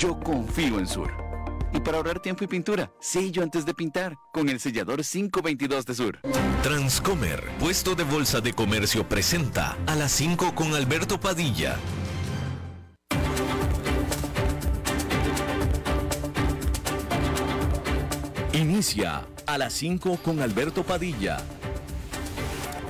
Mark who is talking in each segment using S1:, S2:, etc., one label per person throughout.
S1: Yo confío en Sur. Y para ahorrar tiempo y pintura, sello antes de pintar con el sellador 522 de Sur.
S2: Transcomer, puesto de bolsa de comercio, presenta a las 5 con Alberto Padilla. Inicia a las 5 con Alberto Padilla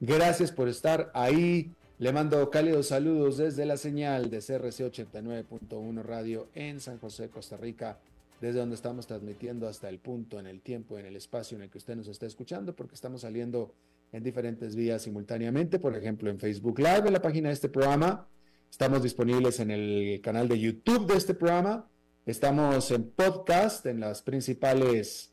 S3: Gracias por estar ahí. Le mando cálidos saludos desde la señal de CRC 89.1 Radio en San José, Costa Rica, desde donde estamos transmitiendo hasta el punto, en el tiempo, en el espacio en el que usted nos está escuchando, porque estamos saliendo en diferentes vías simultáneamente, por ejemplo en Facebook Live, en la página de este programa. Estamos disponibles en el canal de YouTube de este programa. Estamos en podcast, en las principales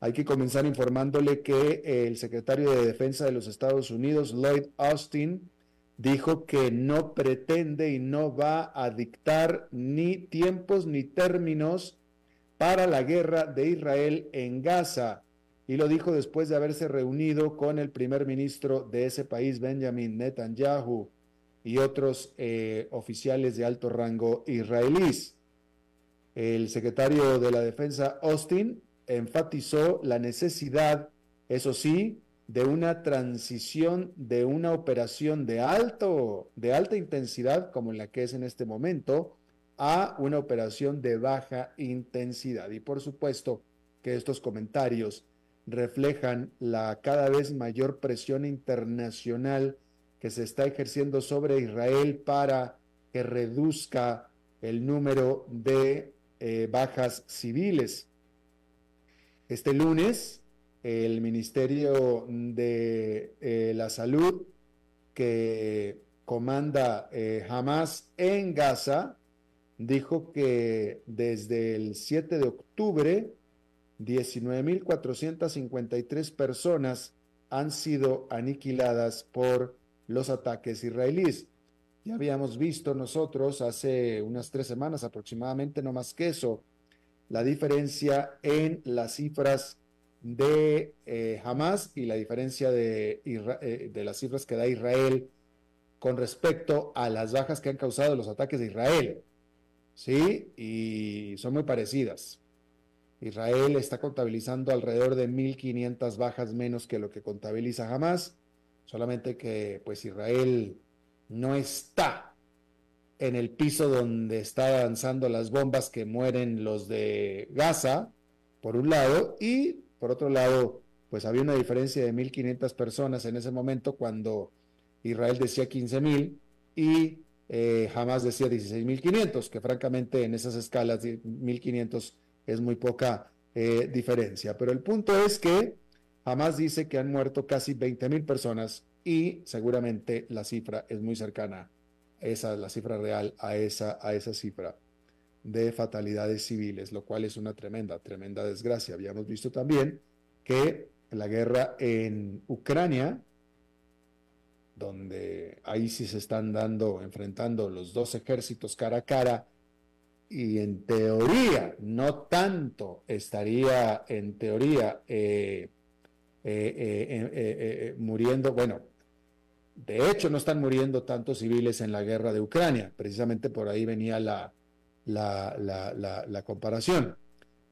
S3: Hay que comenzar informándole que el secretario de Defensa de los Estados Unidos, Lloyd Austin, dijo que no pretende y no va a dictar ni tiempos ni términos para la guerra de Israel en Gaza. Y lo dijo después de haberse reunido con el primer ministro de ese país, Benjamin Netanyahu, y otros eh, oficiales de alto rango israelíes. El secretario de la Defensa, Austin, enfatizó la necesidad, eso sí, de una transición de una operación de alto, de alta intensidad, como la que es en este momento, a una operación de baja intensidad. Y por supuesto que estos comentarios reflejan la cada vez mayor presión internacional que se está ejerciendo sobre Israel para que reduzca el número de eh, bajas civiles. Este lunes, el Ministerio de eh, la Salud que comanda eh, Hamas en Gaza dijo que desde el 7 de octubre 19.453 personas han sido aniquiladas por los ataques israelíes. Ya habíamos visto nosotros hace unas tres semanas aproximadamente, no más que eso, la diferencia en las cifras de eh, Hamas y la diferencia de, eh, de las cifras que da Israel con respecto a las bajas que han causado los ataques de Israel. ¿Sí? Y son muy parecidas. Israel está contabilizando alrededor de 1.500 bajas menos que lo que contabiliza Hamas, solamente que pues Israel no está en el piso donde está avanzando las bombas que mueren los de Gaza, por un lado, y por otro lado, pues había una diferencia de 1.500 personas en ese momento cuando Israel decía 15.000 y eh, jamás decía 16.500, que francamente en esas escalas 1.500 es muy poca eh, diferencia. Pero el punto es que jamás dice que han muerto casi 20.000 personas y seguramente la cifra es muy cercana esa es la cifra real a esa, a esa cifra de fatalidades civiles, lo cual es una tremenda, tremenda desgracia. Habíamos visto también que la guerra en Ucrania, donde ahí sí se están dando, enfrentando los dos ejércitos cara a cara, y en teoría, no tanto estaría en teoría eh, eh, eh, muriendo, bueno, de hecho, no están muriendo tantos civiles en la guerra de Ucrania. Precisamente por ahí venía la, comparación.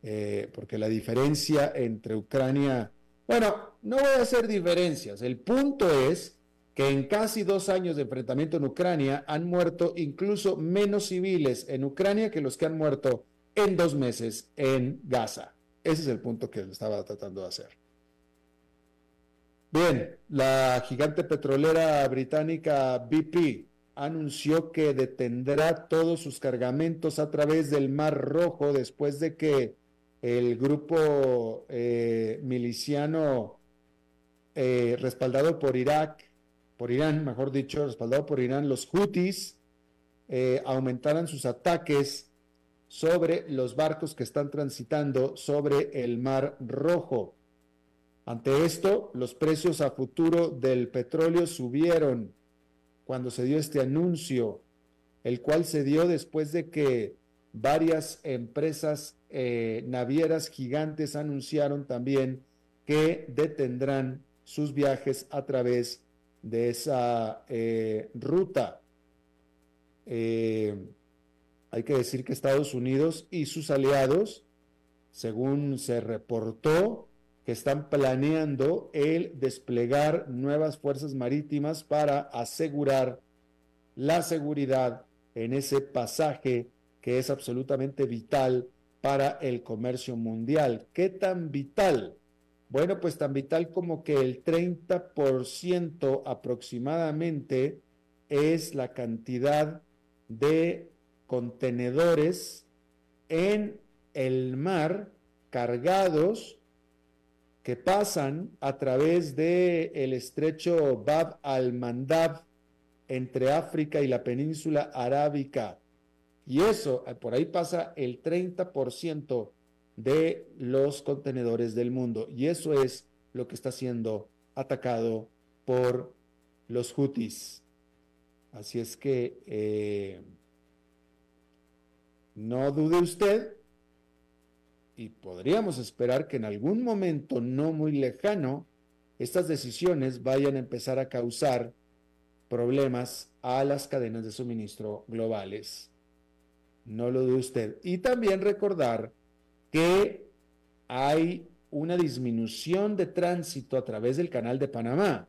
S3: Eh, porque la diferencia entre Ucrania, bueno, no voy a hacer diferencias. El punto es que en casi dos años de enfrentamiento en Ucrania han muerto incluso menos civiles en Ucrania que los que han muerto en dos meses en Gaza. Ese es el punto que estaba tratando de hacer. Bien, la gigante petrolera británica BP anunció que detendrá todos sus cargamentos a través del Mar Rojo después de que el grupo eh, miliciano eh, respaldado por Irak, por Irán, mejor dicho, respaldado por Irán, los Houthis, eh, aumentaran sus ataques sobre los barcos que están transitando sobre el Mar Rojo. Ante esto, los precios a futuro del petróleo subieron cuando se dio este anuncio, el cual se dio después de que varias empresas eh, navieras gigantes anunciaron también que detendrán sus viajes a través de esa eh, ruta. Eh, hay que decir que Estados Unidos y sus aliados, según se reportó, que están planeando el desplegar nuevas fuerzas marítimas para asegurar la seguridad en ese pasaje que es absolutamente vital para el comercio mundial. ¿Qué tan vital? Bueno, pues tan vital como que el 30% aproximadamente es la cantidad de contenedores en el mar cargados que pasan a través del el estrecho Bab al-Mandab entre África y la península arábica. Y eso, por ahí pasa el 30% de los contenedores del mundo. Y eso es lo que está siendo atacado por los Houthis. Así es que eh, no dude usted y podríamos esperar que en algún momento no muy lejano estas decisiones vayan a empezar a causar problemas a las cadenas de suministro globales. No lo dude usted. Y también recordar que hay una disminución de tránsito a través del canal de Panamá.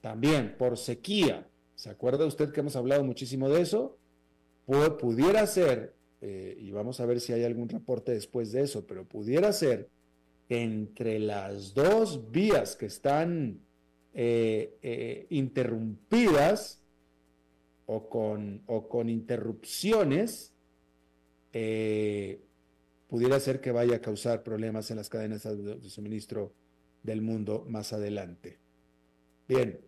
S3: También por sequía. ¿Se acuerda usted que hemos hablado muchísimo de eso? pudiera ser eh, y vamos a ver si hay algún reporte después de eso, pero pudiera ser que entre las dos vías que están eh, eh, interrumpidas o con, o con interrupciones, pudiera ser que vaya a causar problemas en las cadenas de suministro del mundo más adelante. Bien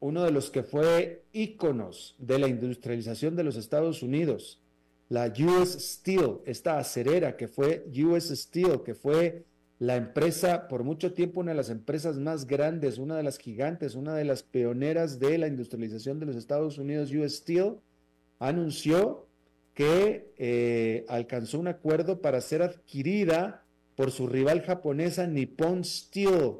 S3: uno de los que fue íconos de la industrialización de los Estados Unidos, la US Steel, esta acerera que fue US Steel, que fue la empresa, por mucho tiempo una de las empresas más grandes, una de las gigantes, una de las pioneras de la industrialización de los Estados Unidos, US Steel, anunció que eh, alcanzó un acuerdo para ser adquirida por su rival japonesa Nippon Steel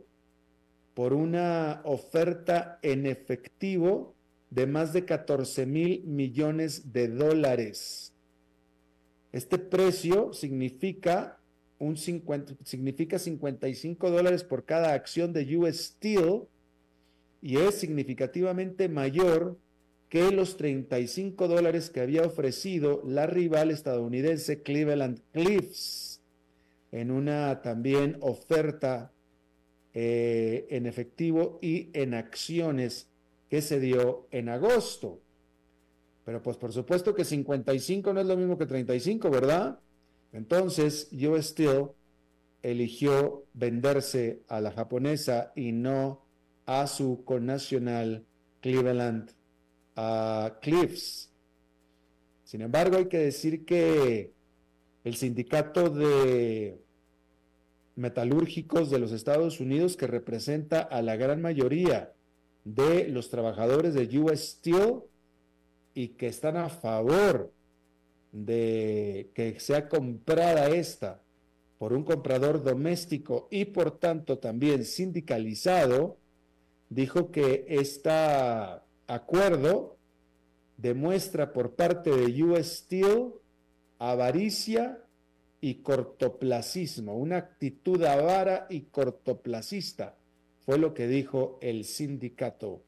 S3: por una oferta en efectivo de más de 14 mil millones de dólares. Este precio significa, un 50, significa 55 dólares por cada acción de US Steel y es significativamente mayor que los 35 dólares que había ofrecido la rival estadounidense Cleveland Cliffs en una también oferta eh, en efectivo y en acciones que se dio en agosto. Pero pues por supuesto que 55 no es lo mismo que 35, ¿verdad? Entonces US Steel eligió venderse a la japonesa y no a su connacional Cleveland Cliffs. Sin embargo, hay que decir que el sindicato de metalúrgicos de los Estados Unidos que representa a la gran mayoría de los trabajadores de US Steel y que están a favor de que sea comprada esta por un comprador doméstico y por tanto también sindicalizado, dijo que este acuerdo demuestra por parte de US Steel avaricia y cortoplacismo, una actitud avara y cortoplacista, fue lo que dijo el sindicato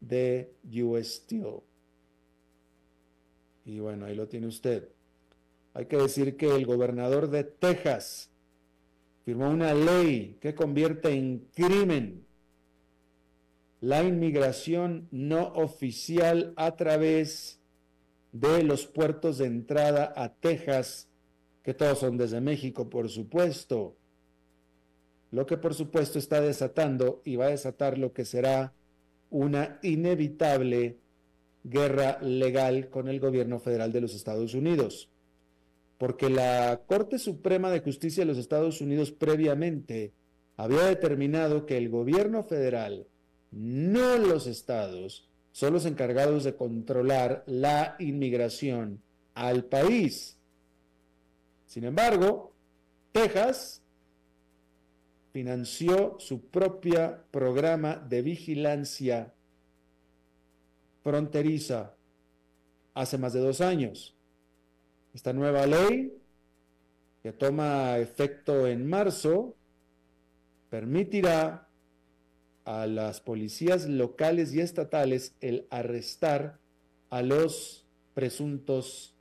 S3: de US Steel. Y bueno, ahí lo tiene usted. hay que decir que el gobernador de Texas firmó una ley que convierte en crimen la inmigración no oficial a través de los puertos de entrada a Texas, que todos son desde México, por supuesto. Lo que por supuesto está desatando y va a desatar lo que será una inevitable guerra legal con el gobierno federal de los Estados Unidos. Porque la Corte Suprema de Justicia de los Estados Unidos previamente había determinado que el gobierno federal, no los estados, son los encargados de controlar la inmigración al país. Sin embargo, Texas financió su propio programa de vigilancia fronteriza hace más de dos años. Esta nueva ley, que toma efecto en marzo, permitirá a las policías locales y estatales el arrestar a los presuntos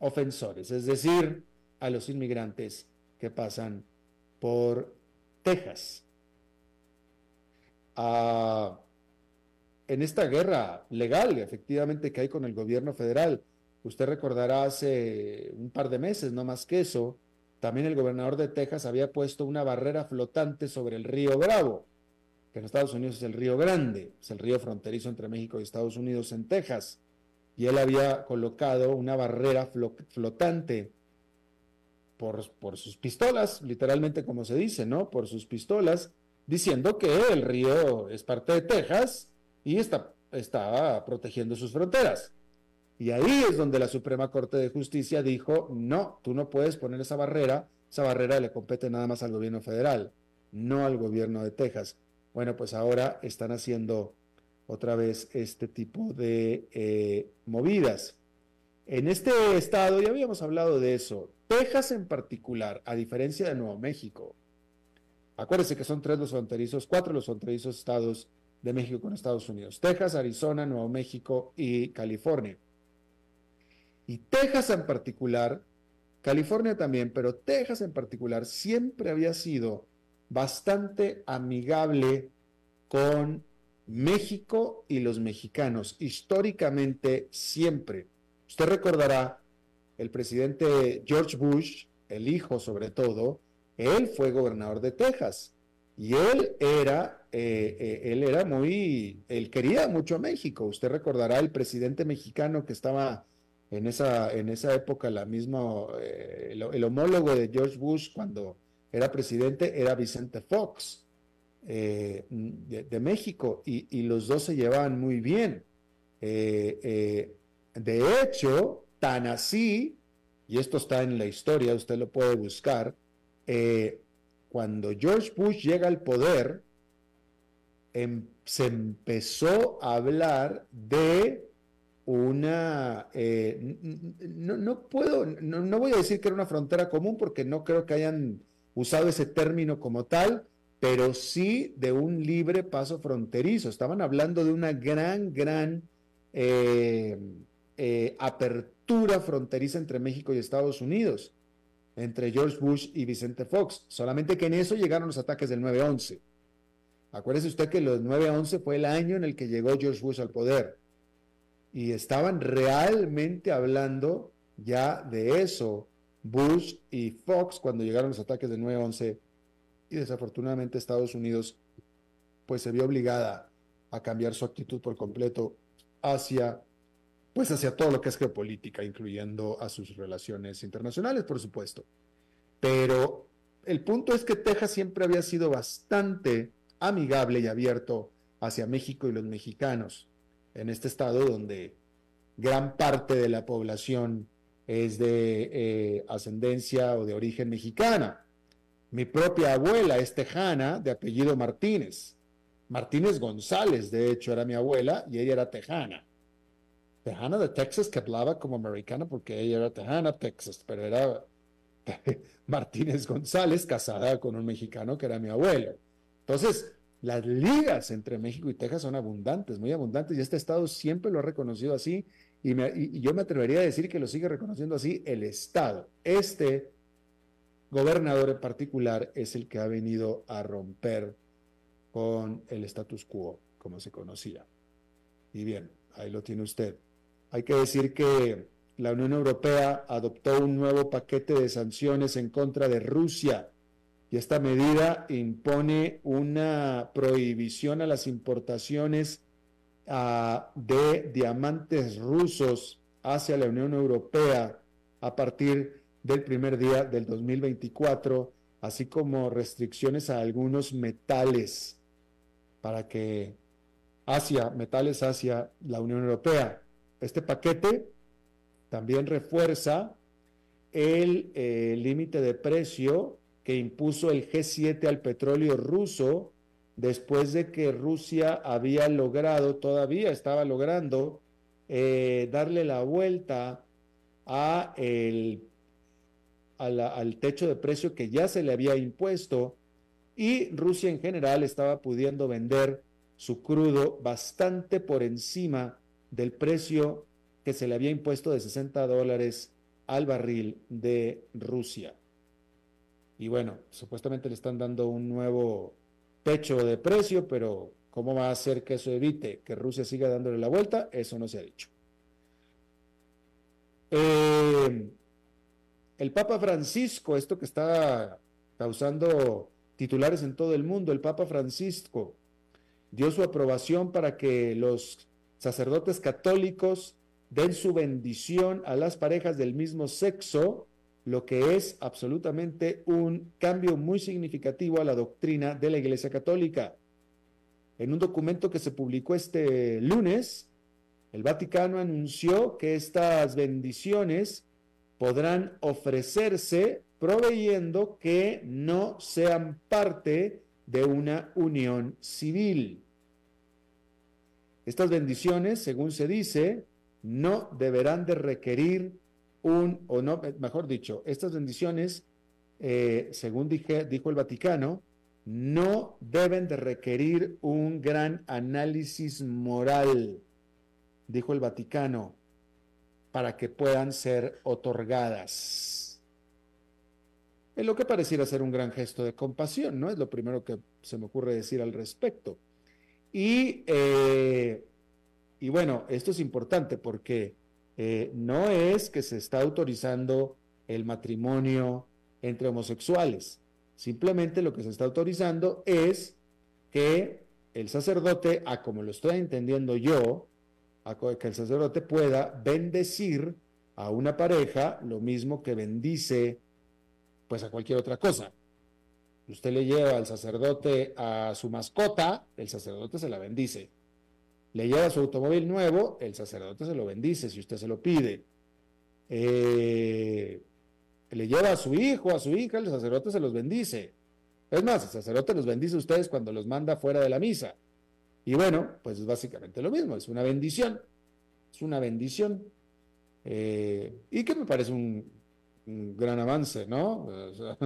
S3: ofensores, es decir, a los inmigrantes que pasan por Texas. Ah, en esta guerra legal, efectivamente, que hay con el gobierno federal, usted recordará hace un par de meses, no más que eso, también el gobernador de Texas había puesto una barrera flotante sobre el río Bravo, que en Estados Unidos es el río Grande, es el río fronterizo entre México y Estados Unidos en Texas, y él había colocado una barrera flotante por, sus pistolas, literalmente como se dice, ¿no? Por sus pistolas, diciendo que el río es parte de Texas y está, está protegiendo sus fronteras. Y ahí es donde la Suprema Corte de Justicia dijo, no, tú no puedes poner esa barrera, esa barrera le compete nada más al gobierno federal, no al gobierno de Texas. Bueno, pues ahora están haciendo otra vez este tipo de eh, movidas. En este estado, ya habíamos hablado de eso, Texas en particular, a diferencia de Nuevo México, acuérdense que son tres los fronterizos, cuatro los fronterizos estados de México con Estados Unidos, Texas, Arizona, Nuevo México y California. Y Texas en particular, California también, pero Texas en particular siempre había sido bastante amigable con México y los mexicanos, históricamente siempre. Usted recordará el presidente George Bush, el hijo sobre todo, él fue gobernador de Texas y él era, eh, eh, él era muy, él quería mucho a México. Usted recordará el presidente mexicano que estaba en esa, en esa época, la misma, eh, el, homólogo de George Bush cuando era presidente era Vicente Fox de, México y, y, los dos se llevaban muy bien. De hecho, Tan así, y esto está en la historia, usted lo puede buscar, eh, cuando George Bush llega al poder, em, se empezó a hablar de una, eh, no, puedo, no, voy a decir que era una frontera común porque no creo que hayan usado ese término como tal, pero sí de un libre paso fronterizo. Estaban hablando de una gran, gran eh, apertura fronteriza entre México y Estados Unidos, entre George Bush y Vicente Fox. Solamente que en eso llegaron los ataques del 9-11. Acuérdese usted que los 9-11 fue el año en el que llegó George Bush al poder. Y estaban realmente hablando ya de eso, Bush y Fox, cuando llegaron los ataques del 9-11. Y desafortunadamente Estados Unidos pues se vio obligada a cambiar su actitud por completo hacia pues hacia todo lo que es geopolítica, incluyendo a sus relaciones internacionales, por supuesto. Pero el punto es que Texas siempre había sido bastante amigable y abierto hacia México y los mexicanos, en este estado donde gran parte de la población es de eh, ascendencia o de origen mexicana. Mi propia abuela es tejana, de apellido Martínez. Martínez González, de hecho, era mi abuela y ella era tejana tejana de Texas que hablaba como americana porque ella era tejana, Texas, pero era Martínez González casada con un mexicano que era mi abuelo. Entonces, las ligas entre México y Texas son abundantes, muy abundantes, y este estado siempre lo ha reconocido así y, yo me atrevería a decir que lo sigue reconociendo así el Estado. Este gobernador en particular es el que ha venido a romper con el status quo, como se conocía. Y bien, ahí lo tiene usted. Hay que decir que la Unión Europea adoptó un nuevo paquete de sanciones en contra de Rusia y esta medida impone una prohibición a las importaciones ah, de diamantes rusos hacia la Unión Europea a partir del primer día del 2024, así como restricciones a algunos metales para que hacia metales hacia la Unión Europea. Este paquete también refuerza el eh, límite de precio que impuso el G7 al petróleo ruso después de que Rusia había logrado, todavía estaba logrando, eh, darle la vuelta a el, al techo de precio que ya se le había impuesto y Rusia en general estaba pudiendo vender su crudo bastante por encima del precio que se le había impuesto de 60 dólares al barril de Rusia. Y bueno, supuestamente le están dando un nuevo pecho de precio, pero ¿cómo va a hacer que eso evite que Rusia siga dándole la vuelta? Eso no se ha dicho. Eh, el Papa Francisco, esto que está causando titulares en todo el mundo, el Papa Francisco dio su aprobación para que los sacerdotes católicos den su bendición a las parejas del mismo sexo lo que es absolutamente un cambio muy significativo a la doctrina de la Iglesia Católica. En un documento que se publicó este lunes, el Vaticano anunció que estas bendiciones podrán ofrecerse proveyendo que no sean parte de una unión civil. Estas bendiciones, según se dice, no deberán de requerir un, o no, mejor dicho, estas bendiciones, eh, según dijo el Vaticano, no deben de requerir un gran análisis moral, dijo el Vaticano, para que puedan ser otorgadas. Es lo que pareciera ser un gran gesto de compasión, ¿no? Es lo primero que se me ocurre decir al respecto. Y, eh, y bueno, esto es importante porque eh, no es que se está autorizando el matrimonio entre homosexuales. Simplemente lo que se está autorizando es que el sacerdote, a como lo estoy entendiendo yo, a que el sacerdote pueda bendecir a una pareja lo mismo que bendice pues a cualquier otra cosa. Usted le lleva al sacerdote a su mascota, el sacerdote se la bendice le lleva su automóvil nuevo, el sacerdote se lo bendice si usted se lo pide. Eh, le lleva a su hijo, a su hija, el sacerdote se los bendice. Es más, el sacerdote los bendice a ustedes cuando los manda fuera de la misa. Y bueno, pues es básicamente lo mismo, es una bendición. Es una bendición. Eh, y que me parece un, un gran avance, ¿no? O sea,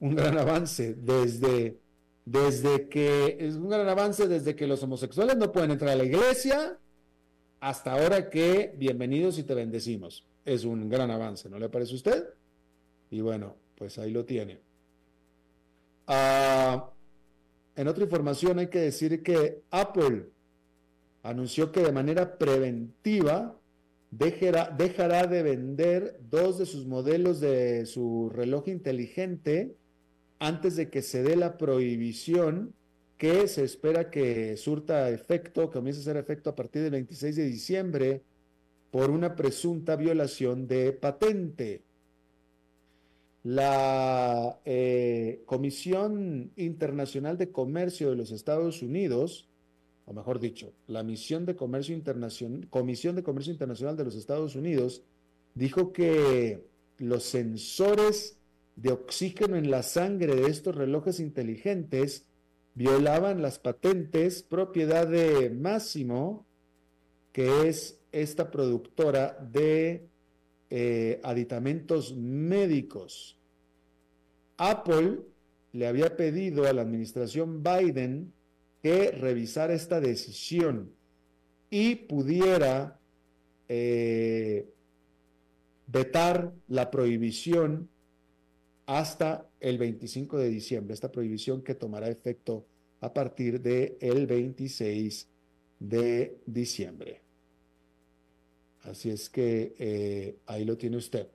S3: un gran avance desde desde que es un gran avance desde que los homosexuales no pueden entrar a la iglesia hasta ahora que bienvenidos y te bendecimos. Es un gran avance, ¿no le parece a usted? Y bueno, pues ahí lo tiene. Ah, en otra información hay que decir que Apple anunció que de manera preventiva dejará, dejará de vender dos de sus modelos de su reloj inteligente antes de que se dé la prohibición que se espera que surta efecto, comience a hacer efecto a partir del 26 de diciembre por una presunta violación de patente. La eh, Comisión Internacional de Comercio de los Estados Unidos, o mejor dicho, la Misión de Comercio Internacional, Comisión de Comercio Internacional de los Estados Unidos, dijo que los sensores de oxígeno en la sangre de estos relojes inteligentes violaban las patentes propiedad de Máximo, que es esta productora de eh, aditamentos médicos. Apple le había pedido a la administración Biden que revisara esta decisión y pudiera eh, vetar la prohibición hasta el 25 de diciembre, esta prohibición que tomará efecto a partir del el 26 de diciembre. Así es que eh, ahí lo tiene usted.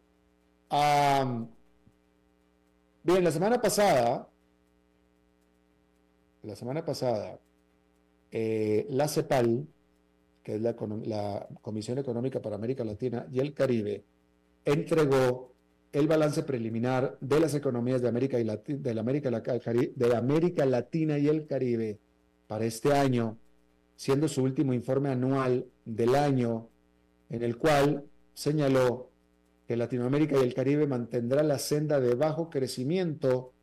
S3: bien, la semana pasada, la semana pasada, eh, la CEPAL, que es la, la, Comisión Económica para América Latina y el Caribe, entregó el balance preliminar de las economías de América, y de, América, Latina y el Caribe para este año, siendo su último informe anual del año, en el cual señaló que Latinoamérica y el Caribe mantendrá la senda de bajo crecimiento,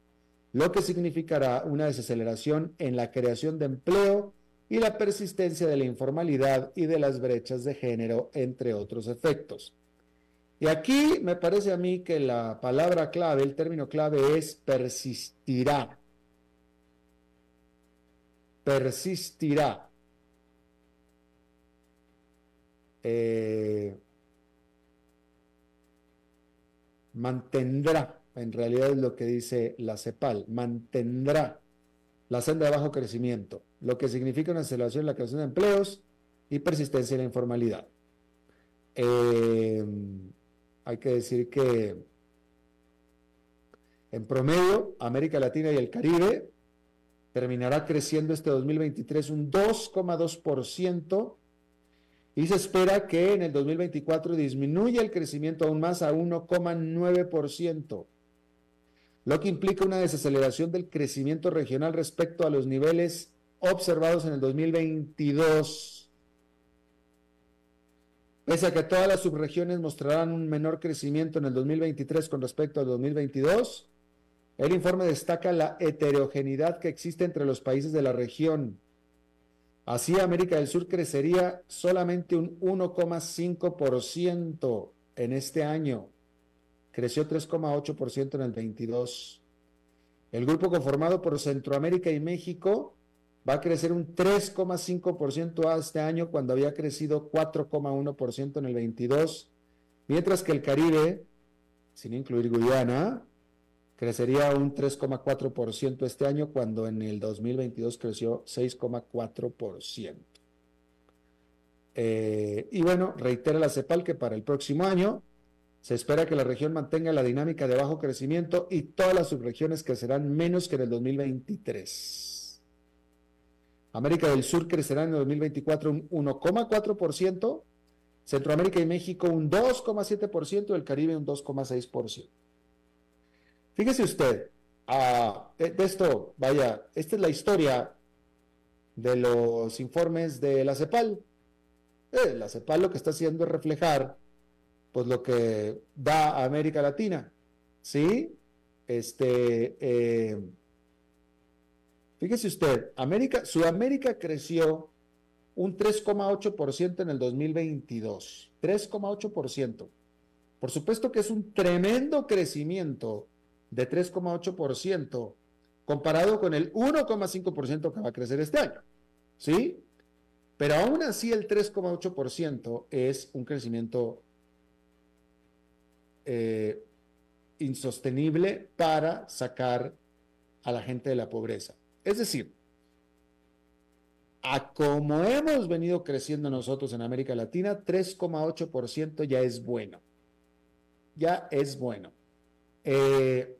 S3: lo que significará una desaceleración en la creación de empleo y la persistencia de la informalidad y de las brechas de género, entre otros efectos. Y aquí me parece a mí que la palabra clave, el término clave es persistirá. Persistirá. Eh, mantendrá, en realidad es lo que dice la CEPAL, mantendrá la senda de bajo crecimiento, lo que significa una aceleración en la creación de empleos y persistencia en la informalidad. Eh, hay que decir que en promedio, América Latina y el Caribe terminará creciendo este 2023 un 2,2% y se espera que en el 2024 disminuya el crecimiento aún más a 1,9%, lo que implica una desaceleración del crecimiento regional respecto a los niveles observados en el 2022 Pese a que todas las subregiones mostrarán un menor crecimiento en el 2023 con respecto al 2022, el informe destaca la heterogeneidad que existe entre los países de la región. Así, América del Sur crecería solamente un 1,5% en este año. Creció 3,8% en el 22. El grupo conformado por Centroamérica y México va a crecer un 3,5% este año cuando había crecido 4,1% en el 22, mientras que el Caribe, sin incluir Guyana, crecería un 3,4% este año cuando en el 2022 creció 6,4%. Eh, y bueno, reitera la CEPAL que para el próximo año se espera que la región mantenga la dinámica de bajo crecimiento y todas las subregiones crecerán menos que en el 2023. América del Sur crecerá en el 2024 un 1,4%, Centroamérica y México un 2,7% y el Caribe un 2,6%. Fíjese usted, ah, de, esto, vaya, esta es la historia de los informes de la CEPAL. Eh, la CEPAL lo que está haciendo es reflejar pues lo que da a América Latina, ¿sí? Este, eh, Fíjese usted, América, Sudamérica creció un 3,8% en el 2022. 3,8%. Por supuesto que es un tremendo crecimiento de 3,8% comparado con el 1,5% que va a crecer este año. ¿Sí? Pero aún así el 3,8% es un crecimiento eh, insostenible para sacar a la gente de la pobreza. Es decir, a como hemos venido creciendo nosotros en América Latina, 3,8% ya es bueno. Ya es bueno. Eh,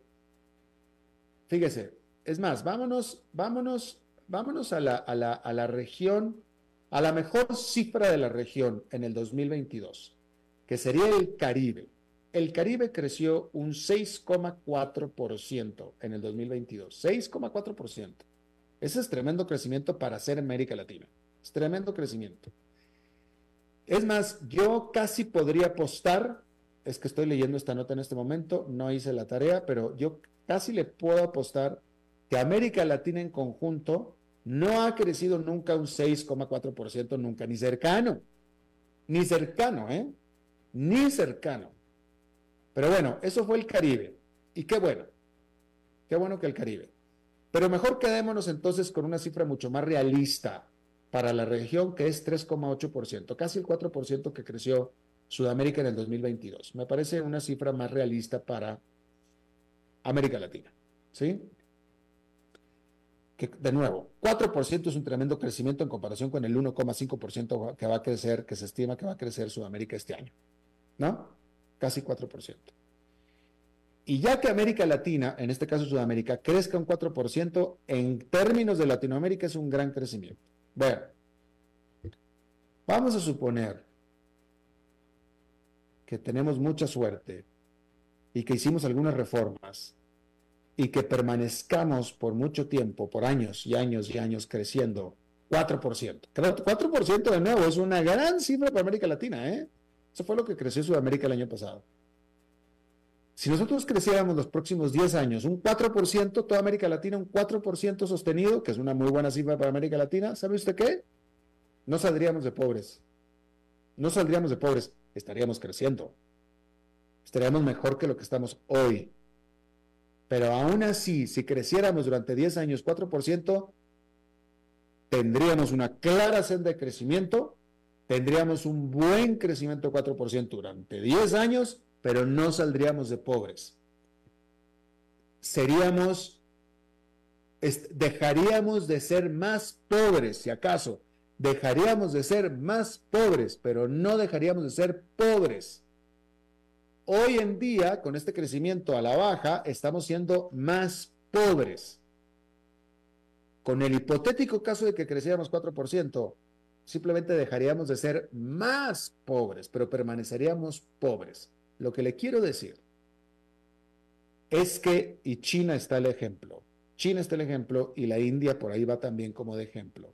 S3: fíjese, es más, vámonos, vámonos, vámonos a la, a, la, a la región, a la mejor cifra de la región en el 2022, que sería el Caribe. El Caribe creció un 6,4% en el 2022. 6,4%. Ese es tremendo crecimiento para ser América Latina. Es tremendo crecimiento. Es más, yo casi podría apostar, es que estoy leyendo esta nota en este momento, no hice la tarea, pero yo casi le puedo apostar que América Latina en conjunto no ha crecido nunca un 6,4%, nunca, ni cercano. Ni cercano, ¿eh? Ni cercano. Pero bueno, eso fue el Caribe. Y qué bueno. Qué bueno que el Caribe. Pero mejor quedémonos entonces con una cifra mucho más realista para la región, que es 3,8%, casi el 4% que creció Sudamérica en el 2022. Me parece una cifra más realista para América Latina. ¿Sí? Que, de nuevo, 4% es un tremendo crecimiento en comparación con el 1,5% que va a crecer, que se estima que va a crecer Sudamérica este año. ¿No? Casi 4%. Y ya que América Latina, en este caso Sudamérica, crezca un 4%, en términos de Latinoamérica es un gran crecimiento. Bueno, vamos a suponer que tenemos mucha suerte y que hicimos algunas reformas y que permanezcamos por mucho tiempo, por años y años y años creciendo, 4%. 4% de nuevo es una gran cifra para América Latina, ¿eh? Eso fue lo que creció Sudamérica el año pasado. Si nosotros creciéramos los próximos 10 años un 4%, toda América Latina un 4% sostenido, que es una muy buena cifra para América Latina, ¿sabe usted qué? No saldríamos de pobres. No saldríamos de pobres, estaríamos creciendo. Estaríamos mejor que lo que estamos hoy. Pero aún así, si creciéramos durante 10 años 4%, tendríamos una clara senda de crecimiento, tendríamos un buen crecimiento de 4% durante 10 años pero no saldríamos de pobres. Seríamos, dejaríamos de ser más pobres, si acaso, dejaríamos de ser más pobres, pero no dejaríamos de ser pobres. Hoy en día, con este crecimiento a la baja, estamos siendo más pobres. Con el hipotético caso de que creciéramos 4%, simplemente dejaríamos de ser más pobres, pero permaneceríamos pobres. Lo que le quiero decir es que, y China está el ejemplo, China está el ejemplo y la India por ahí va también como de ejemplo,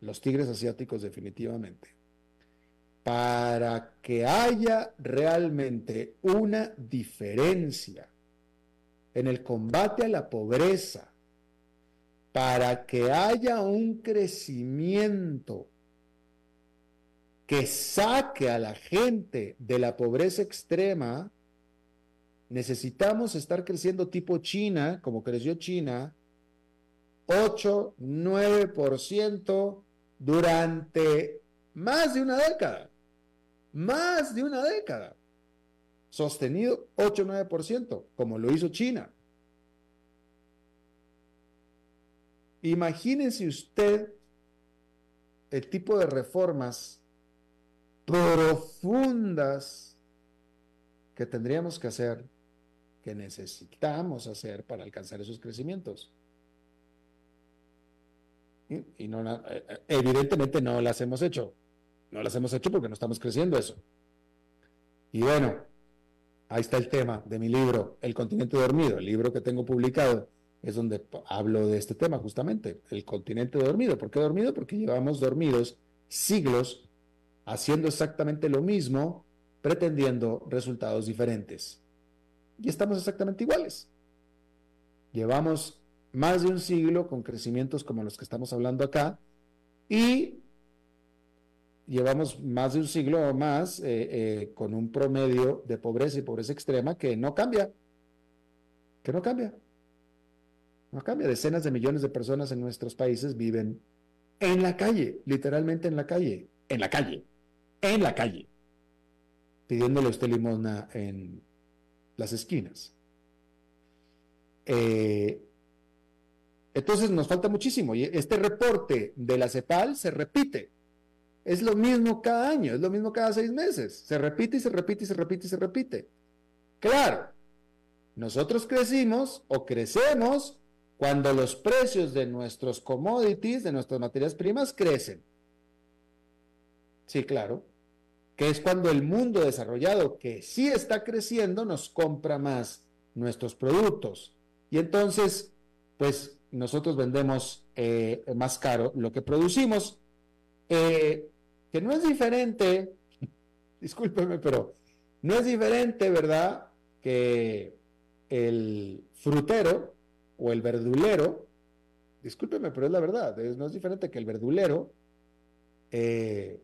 S3: los tigres asiáticos definitivamente. Para que haya realmente una diferencia en el combate a la pobreza, para que haya un crecimiento que saque a la gente de la pobreza extrema, necesitamos estar creciendo tipo China, como creció China, 8, 9% durante más de una década. Más de una década. Sostenido 8, 9%, como lo hizo China. Imagínense usted el tipo de reformas profundas que tendríamos que hacer, que necesitamos hacer para alcanzar esos crecimientos. Y, eh, eh, evidentemente no las hemos hecho. No las hemos hecho porque no estamos creciendo eso. Y bueno, ahí está el tema de mi libro, El continente dormido, el libro que tengo publicado, es donde hablo de este tema justamente, el continente dormido. ¿Por qué dormido? Porque llevamos dormidos siglos haciendo exactamente lo mismo, pretendiendo resultados diferentes. Y estamos exactamente iguales. Llevamos más de un siglo con crecimientos como los que estamos hablando acá y llevamos más de un siglo o más eh, eh, con un promedio de pobreza y pobreza extrema que no cambia, que no cambia, no cambia. Decenas de millones de personas en nuestros países viven en la calle, literalmente en la calle, en la calle en la calle, pidiéndole a usted limosna en las esquinas. Eh, entonces nos falta muchísimo y este reporte de la CEPAL se repite. Es lo mismo cada año, es lo mismo cada seis meses. Se repite y se repite y se repite y se repite. Claro, nosotros crecimos o crecemos cuando los precios de nuestros commodities, de nuestras materias primas, crecen. Sí, claro que es cuando el mundo desarrollado, que sí está creciendo, nos compra más nuestros productos. Y entonces, pues nosotros vendemos eh, más caro lo que producimos, eh, que no es diferente, discúlpeme, pero no es diferente, ¿verdad? Que el frutero o el verdulero, discúlpeme, pero es la verdad, no es diferente que el verdulero, eh,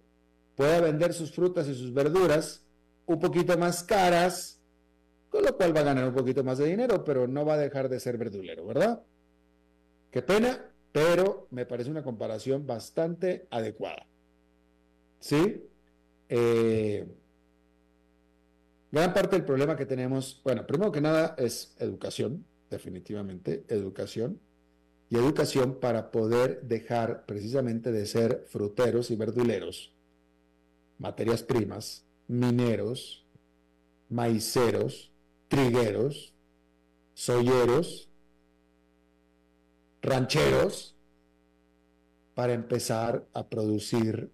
S3: pueda vender sus frutas y sus verduras un poquito más caras, con lo cual va a ganar un poquito más de dinero, pero no va a dejar de ser verdulero, ¿verdad? Qué pena, pero me parece una comparación bastante adecuada. ¿Sí? Eh, gran parte del problema que tenemos, bueno, primero que nada es educación, definitivamente, educación, y educación para poder dejar precisamente de ser fruteros y verduleros, materias primas, mineros, maiceros, trigueros, soyeros, rancheros, para empezar a producir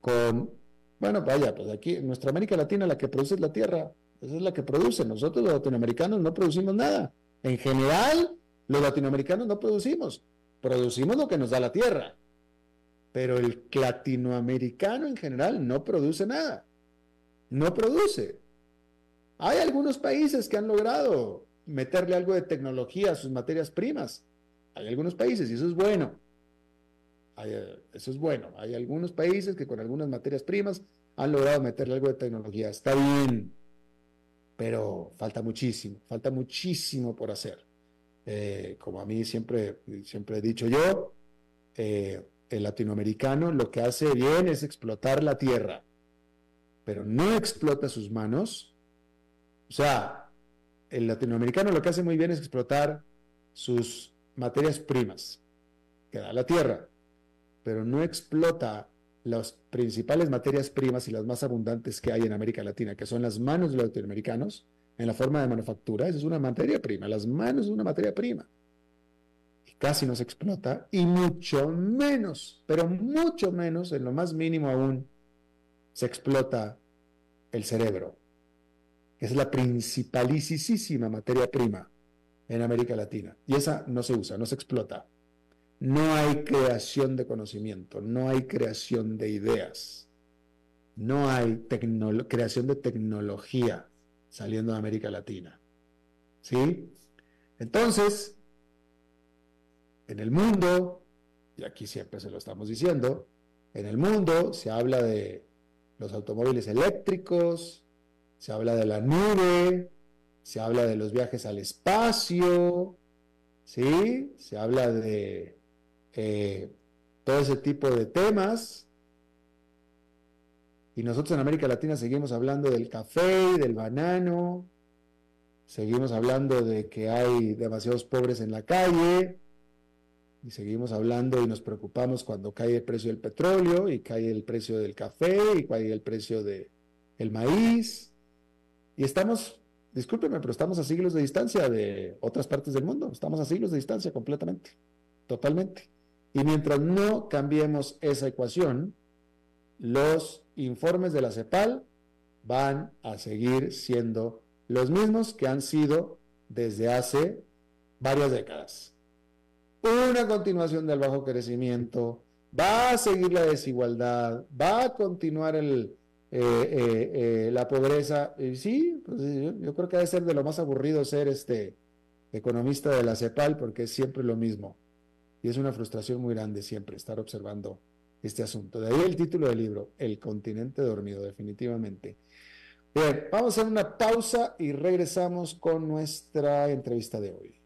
S3: con, bueno, vaya, pues aquí en nuestra América Latina la que produce es la tierra, esa es la que produce, nosotros los latinoamericanos no producimos nada. En general, los latinoamericanos no producimos, producimos lo que nos da la tierra, pero el latinoamericano en general no produce nada, no produce. Hay algunos países que han logrado meterle algo de tecnología a sus materias primas, hay algunos países y eso es bueno eso es bueno. Hay algunos países que con algunas materias primas han logrado meterle algo de tecnología. Está bien, pero falta muchísimo, falta muchísimo por hacer. Eh, como a mí siempre, siempre he dicho yo, eh, el latinoamericano lo que hace bien es explotar la tierra, pero no explota sus manos. O sea, el latinoamericano lo que hace muy bien es explotar sus materias primas que da la tierra, pero no explota las principales materias primas y las más abundantes que hay en América Latina, que son las manos de los latinoamericanos en la forma de manufactura. Esa es una materia prima, las manos es una materia prima. Casi no se explota, y mucho menos, pero mucho menos, en lo más mínimo aún, se explota el cerebro, que es la principalísima materia prima en América Latina. Y esa no se usa, no se explota no hay creación de conocimiento, no hay creación de ideas, no hay creación de tecnología saliendo de América Latina. ¿Sí? Entonces, en el mundo, y aquí siempre se lo estamos diciendo, en el mundo se habla de los automóviles eléctricos, se habla de la nube, se habla de los viajes al espacio, ¿sí? Se habla de eh, todo ese tipo de temas. Y nosotros en América Latina seguimos hablando del café y del banano, seguimos hablando de que hay demasiados pobres en la calle, y seguimos hablando y nos preocupamos cuando cae el precio del petróleo y cae el precio del café y cae el precio del el maíz. Y estamos, discúlpeme, pero estamos a siglos de distancia de otras partes del mundo, estamos a siglos de distancia completamente, totalmente. Y mientras no cambiemos esa ecuación, los informes de la CEPAL van a seguir siendo los mismos que han sido desde hace varias décadas. Una continuación del bajo crecimiento, va a seguir la desigualdad, va a continuar eh, eh, eh, la pobreza. Y sí, pues, yo, yo, creo que debe ser de lo más aburrido ser este economista de la CEPAL porque es siempre lo mismo. Y es una frustración muy grande siempre estar observando este asunto. De ahí el título del libro, El continente dormido, definitivamente. Bien, vamos a hacer una pausa y regresamos con nuestra entrevista de hoy.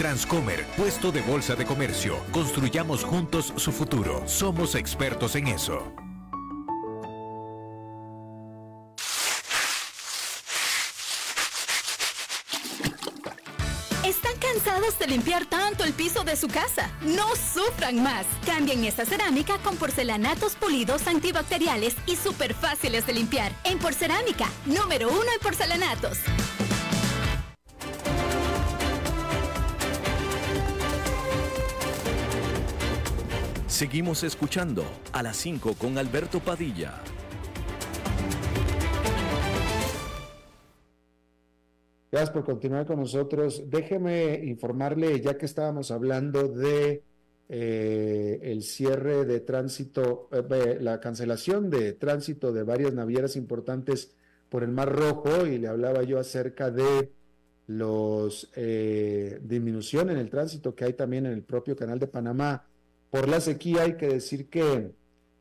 S4: Transcomer, puesto de bolsa de comercio. Construyamos juntos su futuro. Somos expertos en eso.
S5: de limpiar tanto el piso de su casa. No sufran más. Cambien esta cerámica con porcelanatos pulidos antibacteriales y súper fáciles de limpiar. En Porcerámica, número uno en porcelanatos.
S2: Seguimos escuchando a las 5 con Alberto Padilla.
S3: Gracias por continuar con nosotros. Déjeme informarle, ya que estábamos hablando de eh, el cierre de tránsito, eh, la cancelación de tránsito de varias navieras importantes por el Mar Rojo, y le hablaba yo acerca de los eh, disminución en el tránsito que hay también en el propio canal de Panamá por la sequía, hay que decir que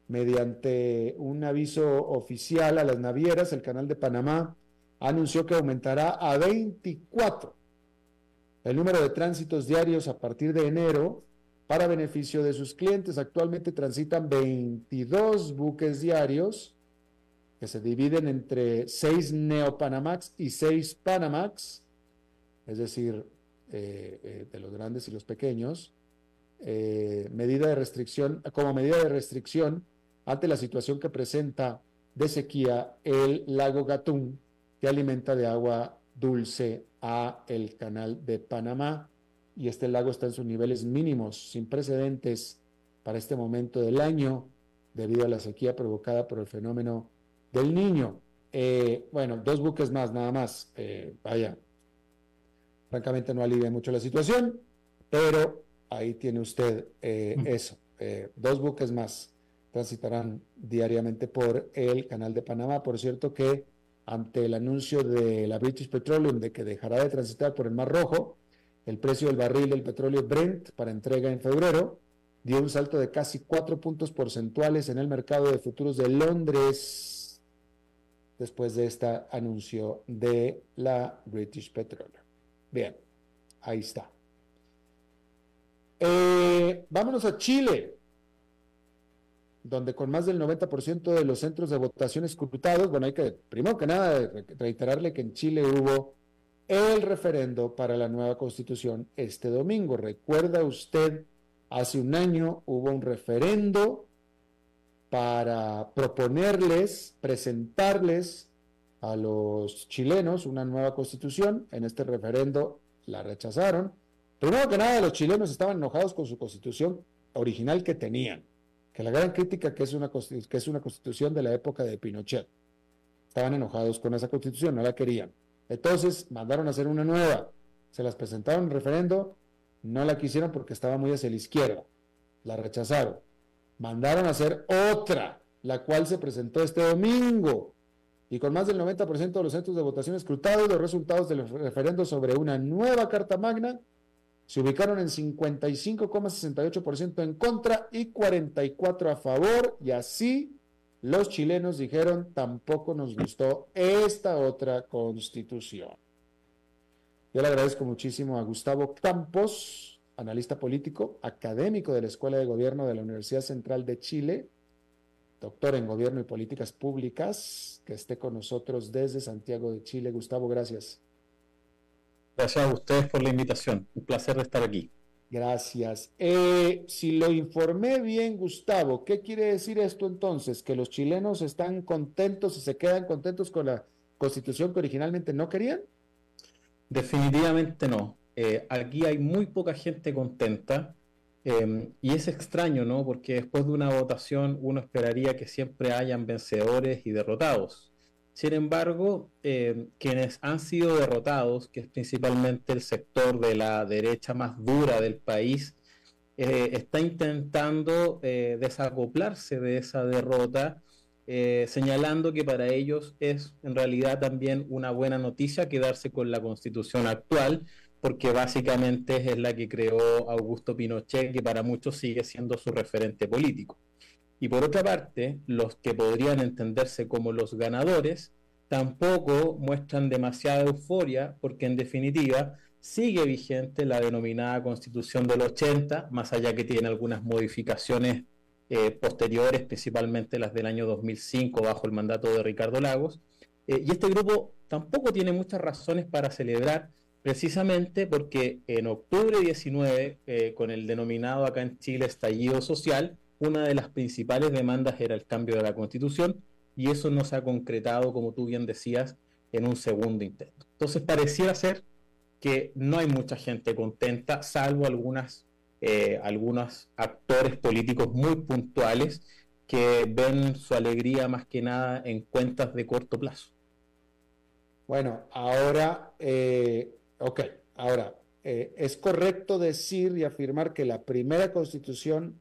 S3: mediante un aviso oficial a las navieras, el canal de Panamá anunció que aumentará a 24 el número de tránsitos diarios a partir de enero para beneficio de sus clientes. Actualmente transitan 22 buques diarios que se dividen entre 6 Neopanamax y 6 Panamax es decir, eh, eh, de los grandes y los pequeños, eh, medida de restricción, como medida de restricción ante la situación que presenta de sequía el lago Gatún, que alimenta de agua dulce a el canal de Panamá y este lago está en sus niveles mínimos sin precedentes para este momento del año debido a la sequía provocada por el fenómeno del niño. bueno, dos buques más, nada más. vaya, Francamente no alivia mucho la situación, pero ahí tiene usted eh, eso. Eh, dos buques más transitarán diariamente por el canal de Panamá. Por cierto que ante el anuncio de la British Petroleum de que dejará de transitar por el Mar Rojo, el precio del barril del petróleo Brent para entrega en febrero dio un salto de casi cuatro puntos porcentuales en el mercado de futuros de Londres después de este anuncio de la British Petroleum. Bien, ahí está. Eh, vámonos a Chile, donde con más del 90% de los centros de votación escrutados, bueno, hay que, primero que nada, reiterarle que en Chile hubo el referendo para la nueva constitución este domingo. ¿Recuerda usted? Hace un año hubo un referendo para proponerles, presentarles a los chilenos una nueva constitución. En este referendo la rechazaron. Primero que nada, los chilenos estaban enojados con su constitución original que tenían, que la gran crítica que es una, que es una constitución de la época de Pinochet. Estaban enojados con esa constitución, no la querían. Entonces mandaron a hacer una nueva. Se las presentaron en referendo, no la quisieron porque estaba muy hacia la izquierda. La rechazaron. Mandaron a hacer otra, la cual se presentó este domingo y con más del 90% de los centros de votación escrutados, los resultados del referendo sobre una nueva Carta Magna se ubicaron en 55,68% en contra y 44% a favor, y así los chilenos dijeron, tampoco nos gustó esta otra constitución. Yo le agradezco muchísimo a Gustavo Campos, analista político, académico de la Escuela de Gobierno de la Universidad Central de Chile, doctor en Gobierno y Políticas Públicas, que esté con nosotros desde Santiago de Chile. Gustavo, gracias.
S6: Gracias a ustedes por la invitación. Un placer de estar aquí.
S3: Gracias. Eh, si lo informé bien, Gustavo, ¿qué quiere decir esto entonces? ¿Que los chilenos están contentos y se quedan contentos con la constitución que originalmente no querían?
S6: Definitivamente no. Eh, aquí hay muy poca gente contenta. Em, y es extraño, ¿no? Porque después de una votación uno esperaría que siempre hayan vencedores y derrotados. Sin embargo, em, quienes han sido derrotados, que es principalmente el sector de la derecha más dura del país, eh, está intentando eh, desacoplarse de esa derrota, eh, señalando que para ellos es en realidad también una buena noticia quedarse con la constitución actual, porque básicamente es la que creó Augusto Pinochet, que para muchos sigue siendo su referente político. Y por otra parte, los que podrían entenderse como los ganadores tampoco muestran demasiada euforia, porque en definitiva sigue vigente la denominada Constitución del 80, más allá que tiene algunas modificaciones eh, posteriores, principalmente las del año 2005 bajo el mandato de Ricardo Lagos. Eh, y este grupo tampoco tiene muchas razones para celebrar precisamente porque en octubre 19, eh, con el denominado acá en Chile estallido social, una de las principales demandas era el cambio de la constitución y eso no se ha concretado, como tú bien decías, en un segundo intento. Entonces pareciera ser que no hay mucha gente contenta, salvo algunas, eh, algunos actores políticos muy puntuales que ven su alegría más que nada en cuentas de corto plazo.
S3: Bueno, ahora eh, Ok, ahora, eh, ¿es correcto decir y afirmar que la primera constitución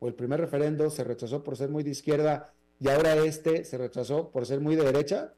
S3: o el primer referendo se rechazó por ser muy de izquierda y ahora este se rechazó por ser muy de derecha?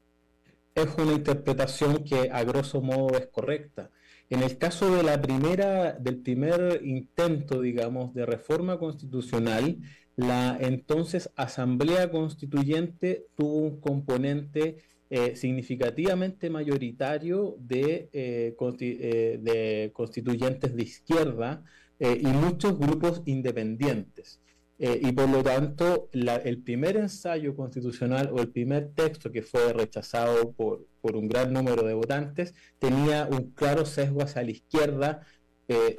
S6: es una interpretación que a grosso modo es correcta. En el caso de la primera, del primer intento, digamos, de reforma constitucional, la entonces Asamblea Constituyente tuvo un componente eh, significativamente mayoritario eh, eh, de, constituyentes de izquierda y muchos grupos independientes. Y por lo tanto, el primer ensayo constitucional o el primer texto que fue rechazado por, por un gran número de votantes tenía un claro sesgo hacia la izquierda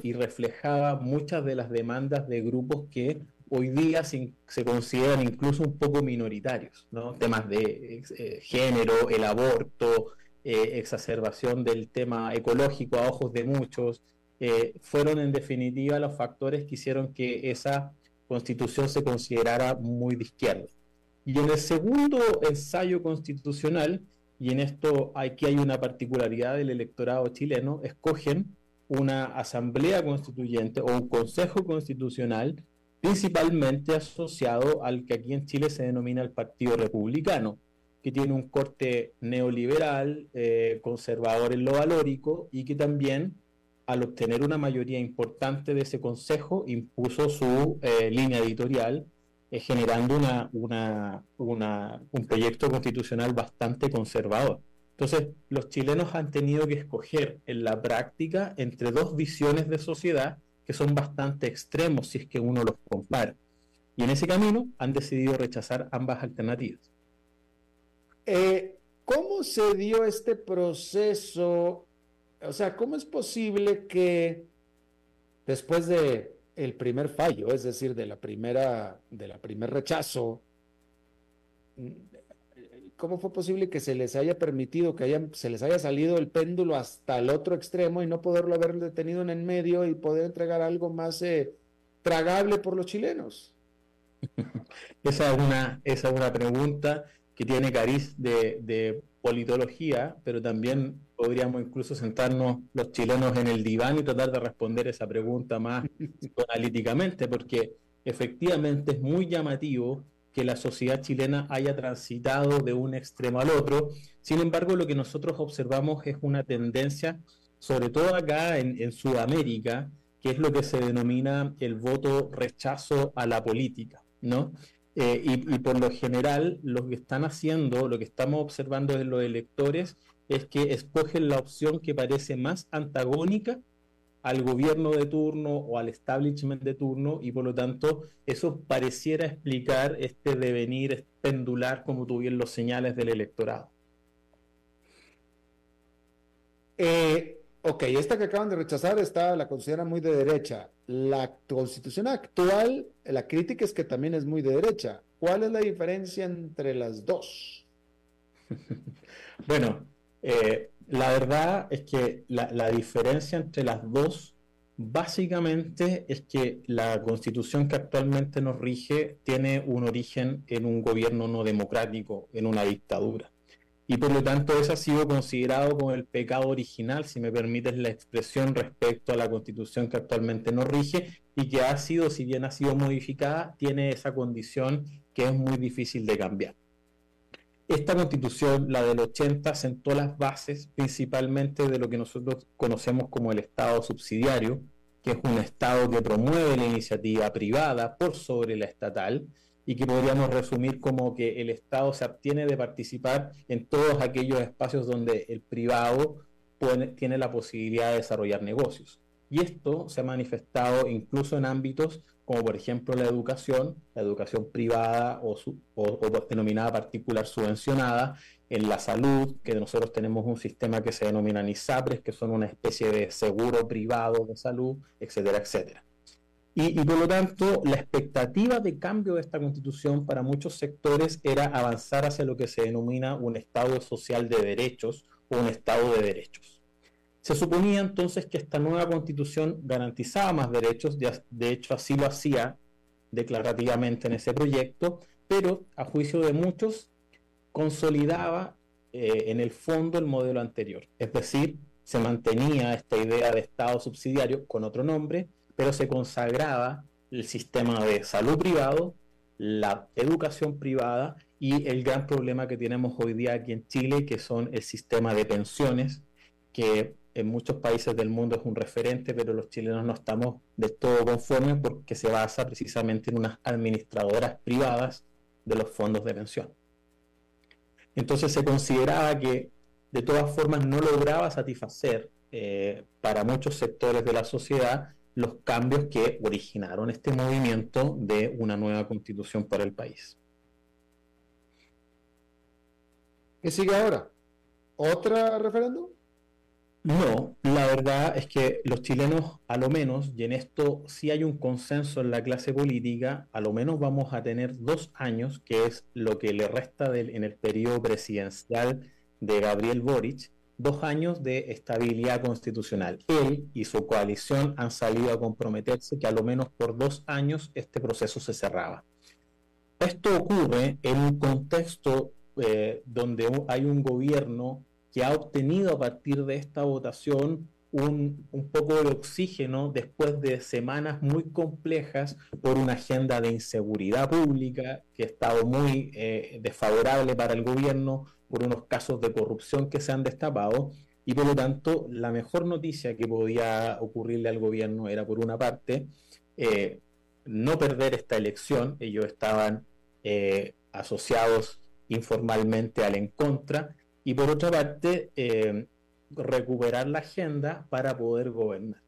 S6: y reflejaba muchas de las demandas de grupos que hoy día se, consideran incluso un poco minoritarios, ¿no? Temas de eh, género, el aborto, eh, exacerbación del tema ecológico a ojos de muchos, eh, fueron en definitiva los factores que hicieron que esa constitución se considerara muy de izquierda. Y en el segundo ensayo constitucional, y en esto aquí hay una particularidad del electorado chileno, escogen una asamblea constituyente o un consejo constitucional principalmente asociado al que aquí en Chile se denomina el Partido Republicano, que tiene un corte neoliberal, eh, conservador en lo valórico y que también, al obtener una mayoría importante de ese consejo, impuso su eh, línea editorial, eh, generando un proyecto constitucional bastante conservador. Entonces, los chilenos han tenido que escoger en la práctica entre dos visiones de sociedad que son bastante extremos si es que uno los compara. Y en ese camino han decidido rechazar ambas alternativas.
S3: Eh, ¿Cómo se dio este proceso? O sea, ¿cómo es posible que después de el primer fallo, es decir, de la primera, de la primer rechazo, ¿cómo fue posible que se les haya permitido, que se les haya salido el péndulo hasta el otro extremo y no poderlo haber detenido en el medio y poder entregar algo más eh, tragable por los chilenos?
S6: Esa es una, es pregunta que tiene cariz de politología, pero también podríamos incluso sentarnos los chilenos en el diván y tratar de responder esa pregunta más analíticamente, porque efectivamente es muy llamativo que la sociedad chilena haya transitado de un extremo al otro. Sin embargo, lo que nosotros observamos es una tendencia, sobre todo acá en, Sudamérica, que es lo que se denomina el voto rechazo a la política, ¿no? Eh, y, y, por lo general, lo que están haciendo, lo que estamos observando en los electores, es que escogen la opción que parece más antagónica al gobierno de turno o al establishment de turno y por lo tanto eso pareciera explicar este devenir pendular, como tú bien lo señales, del electorado.
S3: Eh, ok, esta que acaban de rechazar está, la considera muy de derecha. La constitución actual, la crítica es que también es muy de derecha. ¿Cuál es la diferencia entre las dos?
S6: bueno, eh, la verdad es que la, diferencia entre las dos básicamente es que la constitución que actualmente nos rige tiene un origen en un gobierno no democrático, en una dictadura. Y por lo tanto eso ha sido considerado como el pecado original, si me permites la expresión, respecto a la constitución que actualmente nos rige y que ha sido, si bien ha sido modificada, tiene esa condición que es muy difícil de cambiar. Esta constitución, la del 80, sentó las bases principalmente de lo que nosotros conocemos como el Estado subsidiario, que es un Estado que promueve la iniciativa privada por sobre la estatal y que podríamos resumir como que el Estado se abstiene de participar en todos aquellos espacios donde el privado tiene la posibilidad de desarrollar negocios. Y esto se ha manifestado incluso en ámbitos como por ejemplo la educación, la educación privada o, denominada particular subvencionada, en la salud, que nosotros tenemos un sistema que se denomina ISAPRES, que son una especie de seguro privado de salud, etcétera, etcétera. Y, por lo tanto, la expectativa de cambio de esta constitución para muchos sectores era avanzar hacia lo que se denomina un Estado social de derechos o un Estado de derechos. Se suponía entonces que esta nueva constitución garantizaba más derechos, de hecho así lo hacía declarativamente en ese proyecto, pero a juicio de muchos consolidaba eh, en el fondo el modelo anterior. Es decir, se mantenía esta idea de Estado subsidiario con otro nombre, pero se consagraba el sistema de salud privado, la educación privada y el gran problema que tenemos hoy día aquí en Chile, que son el sistema de pensiones, que en muchos países del mundo es un referente, pero los chilenos no estamos de todo conformes porque se basa precisamente en unas administradoras privadas de los fondos de pensión. Entonces se consideraba que de todas formas no lograba satisfacer eh, para muchos sectores de la sociedad los cambios que originaron este movimiento de una nueva constitución para el país.
S3: ¿Qué sigue ahora? ¿Otra referéndum?
S6: No, la verdad es que los chilenos, a lo menos, y en esto sí hay un consenso en la clase política, a lo menos vamos a tener dos años, que es lo que le resta en el periodo presidencial de Gabriel Boric, dos años de estabilidad constitucional. Él y su coalición han salido a comprometerse que a lo menos por dos años este proceso se cerraba. Esto ocurre en un contexto eh, donde hay un gobierno que ha obtenido a partir de esta votación un, poco de oxígeno después de semanas muy complejas por una agenda de inseguridad pública que ha estado muy eh, desfavorable para el gobierno, por unos casos de corrupción que se han destapado y por lo tanto la mejor noticia que podía ocurrirle al gobierno era por una parte eh, no perder esta elección, ellos estaban eh, asociados informalmente al en contra, y por otra parte, eh, recuperar la agenda para poder gobernar.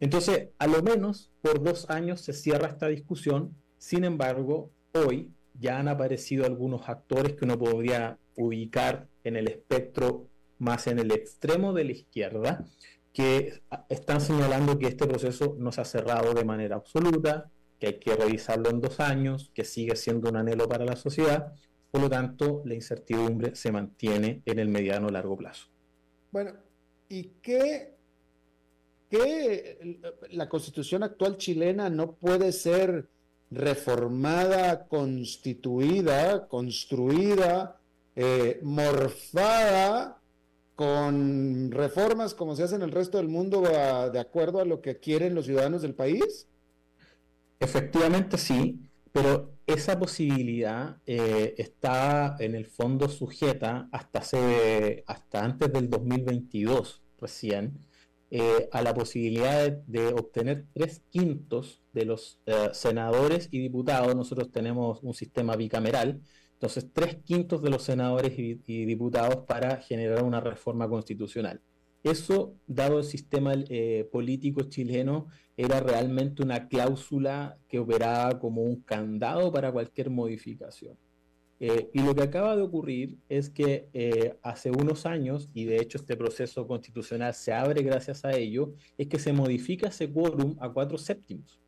S6: Entonces, a lo menos por dos años se cierra esta discusión, sin embargo, hoy ya han aparecido algunos actores que uno podría ubicar en el espectro más en el extremo de la izquierda, que están señalando que este proceso no se ha cerrado de manera absoluta, que hay que revisarlo en dos años, que sigue siendo un anhelo para la sociedad, por lo tanto, la incertidumbre se mantiene en el mediano largo plazo.
S3: Bueno, ¿y qué, qué la constitución actual chilena no puede ser reformada, constituida, construida, eh, morfada con reformas como se hace en el resto del mundo de acuerdo a lo que quieren los ciudadanos del país?
S6: Efectivamente sí, pero esa posibilidad eh, está en el fondo sujeta hasta, hace, hasta antes del 2022 recién eh, a la posibilidad de, obtener tres quintos de los senadores y diputados. Nosotros tenemos un sistema bicameral, entonces tres quintos de los senadores y diputados para generar una reforma constitucional. Eso, dado el sistema eh, político chileno, era realmente una cláusula que operaba como un candado para cualquier modificación. Eh, y lo que acaba de ocurrir es que eh, hace unos años, y de hecho este proceso constitucional se abre gracias a ello, es que se modifica ese quórum a cuatro séptimos.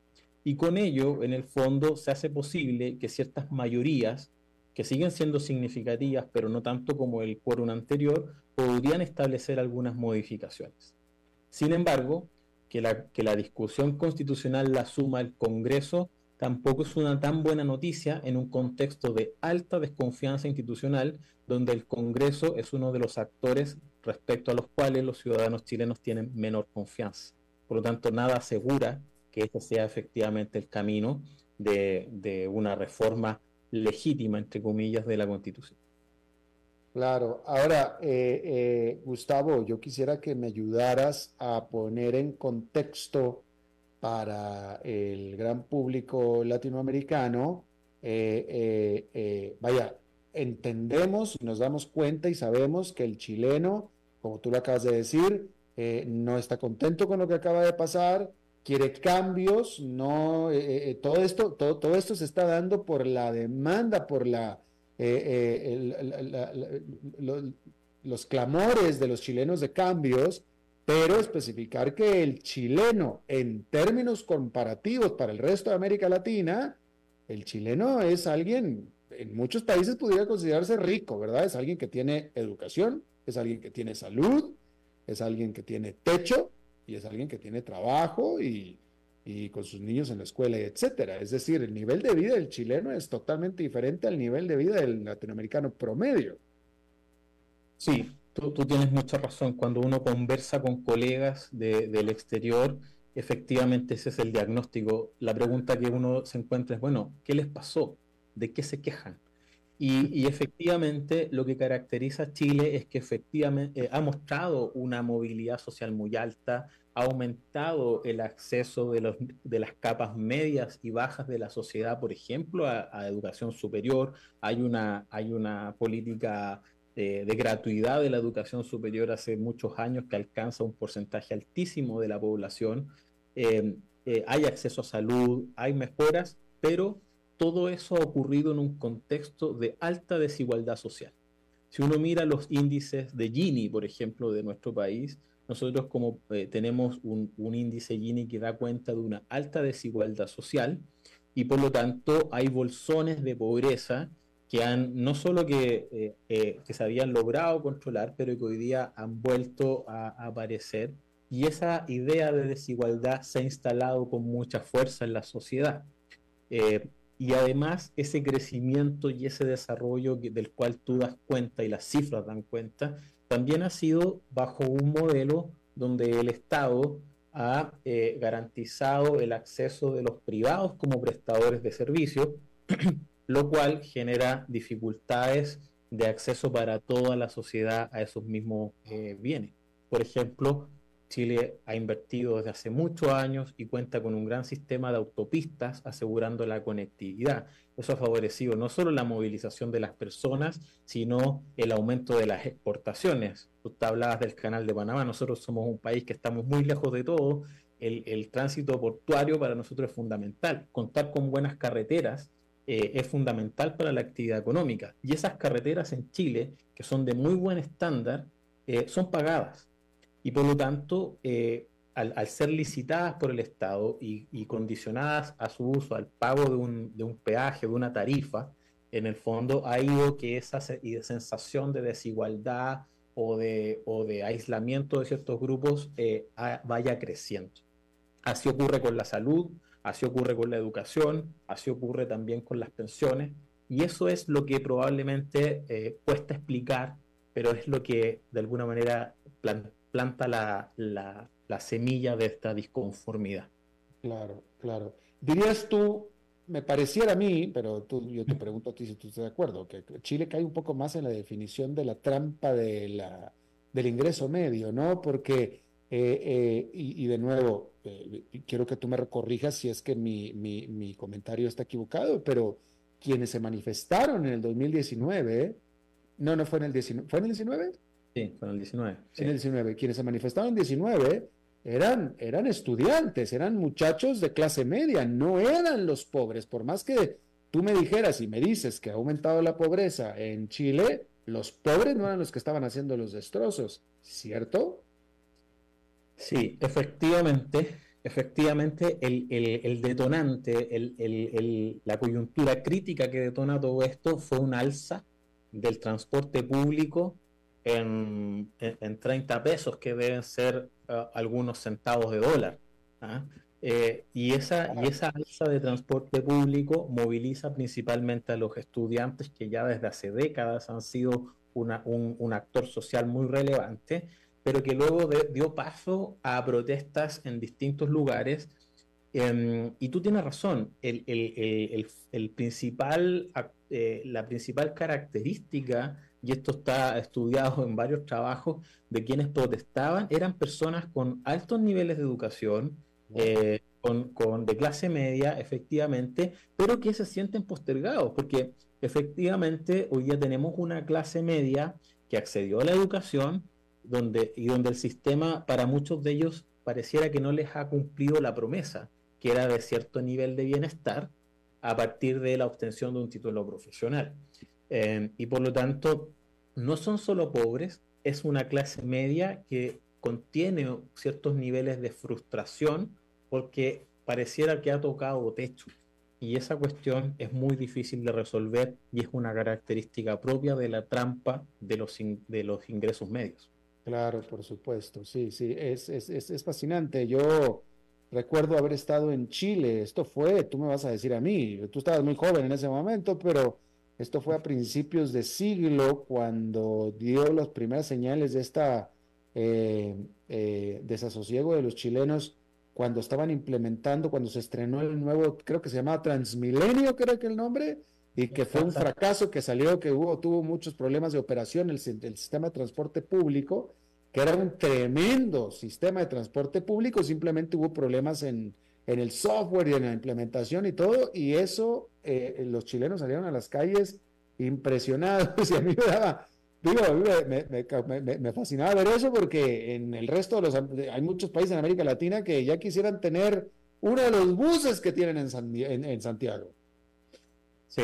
S6: Y con ello, en el fondo, se hace posible que ciertas mayorías que siguen siendo significativas, pero no tanto como el quórum anterior, podrían establecer algunas modificaciones. Sin embargo, que la, que la discusión constitucional la suma el Congreso tampoco es una tan buena noticia en un contexto de alta desconfianza institucional, donde el Congreso es uno de los actores respecto a los cuales los ciudadanos chilenos tienen menor confianza. Por lo tanto, nada asegura que este sea efectivamente el camino de, de una reforma legítima, entre comillas, de la Constitución.
S3: Claro, ahora, eh, eh, Gustavo, yo quisiera que me ayudaras a poner en contexto para el gran público latinoamericano, eh, vaya, entendemos nos damos cuenta y sabemos que el chileno, como tú lo acabas de decir, no está contento con lo que acaba de pasar, quiere cambios, no, eh, eh, todo esto, todo, esto se está dando por la demanda, por eh, los clamores de los chilenos de cambios, pero especificar que el chileno, en términos comparativos para el resto de América Latina, el chileno es alguien, en muchos países pudiera considerarse rico, ¿verdad? Es alguien que tiene educación, es alguien que tiene salud, es alguien que tiene techo, y es alguien que tiene trabajo y, con sus niños en la escuela, etcétera. Es decir, el nivel de vida del chileno es totalmente diferente al nivel de vida del latinoamericano promedio.
S6: Sí, tú, tienes mucha razón. Cuando uno conversa con colegas del exterior, efectivamente ese es el diagnóstico. La pregunta que uno se encuentra es, bueno, ¿qué les pasó? ¿De qué se quejan? Y, efectivamente lo que caracteriza a Chile es que efectivamente eh, ha mostrado una movilidad social muy alta, ha aumentado el acceso de, los, de las capas medias y bajas de la sociedad, por ejemplo, a, educación superior. Hay una, hay una política de, gratuidad de la educación superior hace muchos años que alcanza un porcentaje altísimo de la población. Eh, eh, hay acceso a salud, hay mejoras, pero todo eso ha ocurrido en un contexto de alta desigualdad social. Si uno mira los índices de Gini, por ejemplo, de nuestro país, nosotros como eh, tenemos un, índice Gini que da cuenta de una alta desigualdad social y por lo tanto hay bolsones de pobreza que han no solo que, eh, eh, que se habían logrado controlar, pero que hoy día han vuelto a, aparecer y esa idea de desigualdad se ha instalado con mucha fuerza en la sociedad. Y además ese crecimiento y ese desarrollo del cual tú das cuenta y las cifras dan cuenta, también ha sido bajo un modelo donde el Estado ha eh, garantizado el acceso de los privados como prestadores de servicios, lo cual genera dificultades de acceso para toda la sociedad a esos mismos eh, bienes. Por ejemplo, Chile ha invertido desde hace muchos años y cuenta con un gran sistema de autopistas asegurando la conectividad. Eso ha favorecido no solo la movilización de las personas, sino el aumento de las exportaciones. Tú hablabas del canal de Panamá, nosotros somos un país que estamos muy lejos de todo. El, tránsito portuario para nosotros es fundamental. Contar con buenas carreteras eh, es fundamental para la actividad económica. Y esas carreteras en Chile, que son de muy buen estándar, eh, son pagadas y por lo tanto, eh, al, ser licitadas por el Estado y, condicionadas a su uso al pago de un, de un, peaje, de una tarifa, en el fondo ha ido que esa sensación de desigualdad o de, o de aislamiento de ciertos grupos eh, vaya creciendo. Así ocurre con la salud, así ocurre con la educación, así ocurre también con las pensiones, y eso es lo que probablemente eh, cuesta explicar, pero es lo que de alguna manera plantea planta la, la, semilla de esta disconformidad.
S3: Claro, claro. Dirías tú, me pareciera a mí, pero tú, yo te pregunto a ti si tú estás de acuerdo, que Chile cae un poco más en la definición de la trampa de la, del ingreso medio, ¿no? Porque, eh, eh, y, de nuevo, eh, quiero que tú me corrijas si es que mi, mi, mi, comentario está equivocado, pero quienes se manifestaron en el 2019, no, no fue en el 19, ¿fue en el 19?
S6: Sí, con el 19.
S3: En el 19. Quienes se manifestaban en 19 eran, eran estudiantes, eran muchachos de clase media, no eran los pobres. Por más que tú me dijeras y me dices que ha aumentado la pobreza en Chile, los pobres no eran los que estaban haciendo los destrozos, ¿cierto?
S6: Sí, efectivamente, efectivamente el, detonante, la coyuntura crítica que detona todo esto fue un alza del transporte público en, en, 30 pesos, que deben ser uh, algunos centavos de dólar. ¿ah? Eh, y, esa, y esa alza de transporte público moviliza principalmente a los estudiantes que ya desde hace décadas han sido una, un, un, actor social muy relevante, pero que luego dio paso a protestas en distintos lugares. Em, y tú tienes razón, el, el, el, el principal, eh, la principal característica y esto está estudiado en varios trabajos de quienes protestaban, eran personas con altos niveles de educación, eh, con, de clase media, efectivamente, pero que se sienten postergados, porque efectivamente hoy ya tenemos una clase media que accedió a la educación donde, y donde el sistema para muchos de ellos pareciera que no les ha cumplido la promesa, que era de cierto nivel de bienestar a partir de la obtención de un título profesional. Eh, y por lo tanto, no son solo pobres, es una clase media que contiene ciertos niveles de frustración porque pareciera que ha tocado techo. Y esa cuestión es muy difícil de resolver y es una característica propia de la trampa de los, de los ingresos medios.
S3: Claro, por supuesto, sí, sí, es, es, es, fascinante. Yo recuerdo haber estado en Chile, esto fue, tú me vas a decir a mí, tú estabas muy joven en ese momento, pero esto fue a principios de siglo cuando dio las primeras señales de esta eh, eh, desasosiego de los chilenos cuando estaban implementando, cuando se estrenó el nuevo, creo que se llamaba Transmilenio, creo que el nombre, y que fue un fracaso que salió, que hubo, tuvo muchos problemas de operación el, el sistema de transporte público, que era un tremendo sistema de transporte público, simplemente hubo problemas en, en el software y en la implementación y todo, y eso eh, los chilenos salieron a las calles impresionados y a mí me daba, digo, me, me, fascinaba ver eso porque en el resto de los, hay muchos países en América Latina que ya quisieran tener uno de los buses que tienen en, en, Santiago.
S6: Sí,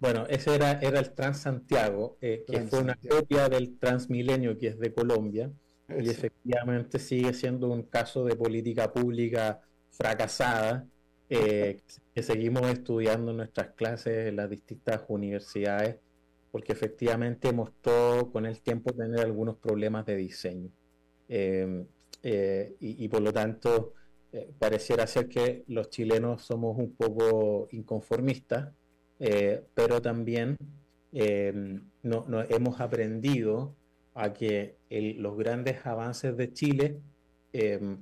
S6: bueno, ese era, era el Transantiago, eh, que fue una copia del Transmilenio que es de Colombia, y efectivamente sigue siendo un caso de política pública fracasada eh, que seguimos estudiando nuestras clases en las distintas universidades, porque efectivamente mostró con el tiempo tener algunos problemas de diseño. Em, eh, y, por lo tanto, eh, pareciera ser que los chilenos somos un poco inconformistas, pero también em, no, hemos aprendido a que los grandes avances de Chile em,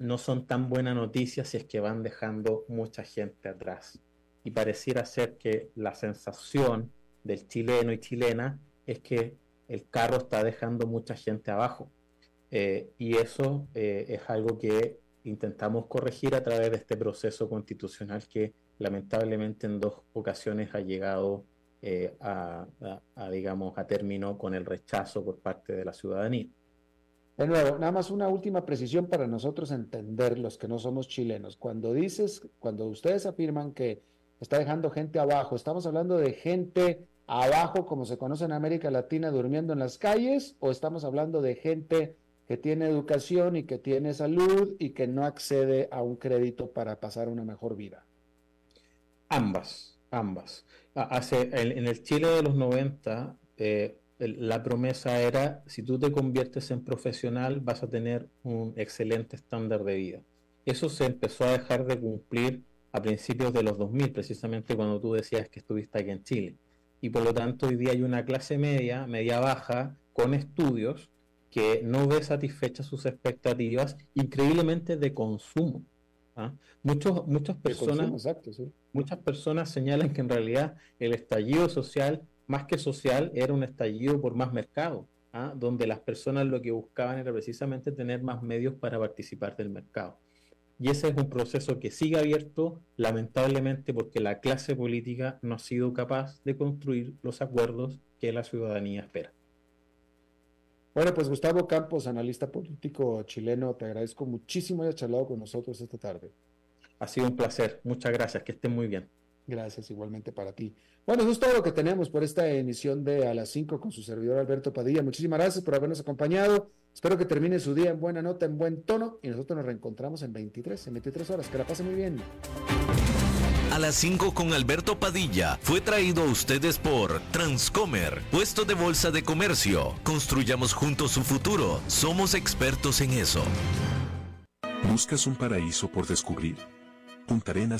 S6: no son tan buena noticia si es que van dejando mucha gente atrás. Y pareciera ser que la sensación del chileno y chilena es que el carro está dejando mucha gente abajo. Eh, y eso eh, es algo que intentamos corregir a través de este proceso constitucional que lamentablemente en dos ocasiones ha llegado eh, a, digamos, a término con el rechazo por parte de la ciudadanía.
S3: De nuevo, nada más una última precisión para nosotros entender los que no somos chilenos. Cuando dices, cuando ustedes afirman que está dejando gente abajo, ¿estamos hablando de gente abajo como se conoce en América Latina durmiendo en las calles o estamos hablando de gente que tiene educación y que tiene salud y que no accede a un crédito para pasar una mejor vida?
S6: Ambas, ambas. Hace, en, el Chile de los 90, eh, la promesa era, si tú te conviertes en profesional, vas a tener un excelente estándar de vida. Eso se empezó a dejar de cumplir a principios de los 2000, precisamente cuando tú decías que estuviste aquí en Chile. Y por lo tanto hoy día hay una clase media, media baja, con estudios, que no ve satisfechas sus expectativas increíblemente de consumo. ¿ah? Muchos, muchas, personas, muchas personas señalan que en realidad el estallido social más que social, era un estallido por más mercado, ¿ah? donde las personas lo que buscaban era precisamente tener más medios para participar del mercado. Y ese es un proceso que sigue abierto, lamentablemente, porque la clase política no ha sido capaz de construir los acuerdos que la ciudadanía espera.
S3: Bueno, pues Gustavo Campos, analista político chileno, te agradezco muchísimo hayas charlado con nosotros esta tarde.
S6: Ha sido un placer, muchas gracias, que estén muy bien.
S3: Gracias igualmente para ti. Bueno, eso es todo lo que tenemos por esta emisión de A las 5 con su servidor Alberto Padilla. Muchísimas gracias por habernos acompañado. Espero que termine su día en buena nota, en buen tono y nosotros nos reencontramos en 23, en 23 horas. Que la pase muy bien.
S2: A las 5 con Alberto Padilla fue traído a ustedes por Transcomer, puesto de bolsa de comercio. Construyamos juntos su futuro. Somos expertos en eso.
S7: ¿Buscas un paraíso por descubrir? Punta Arenas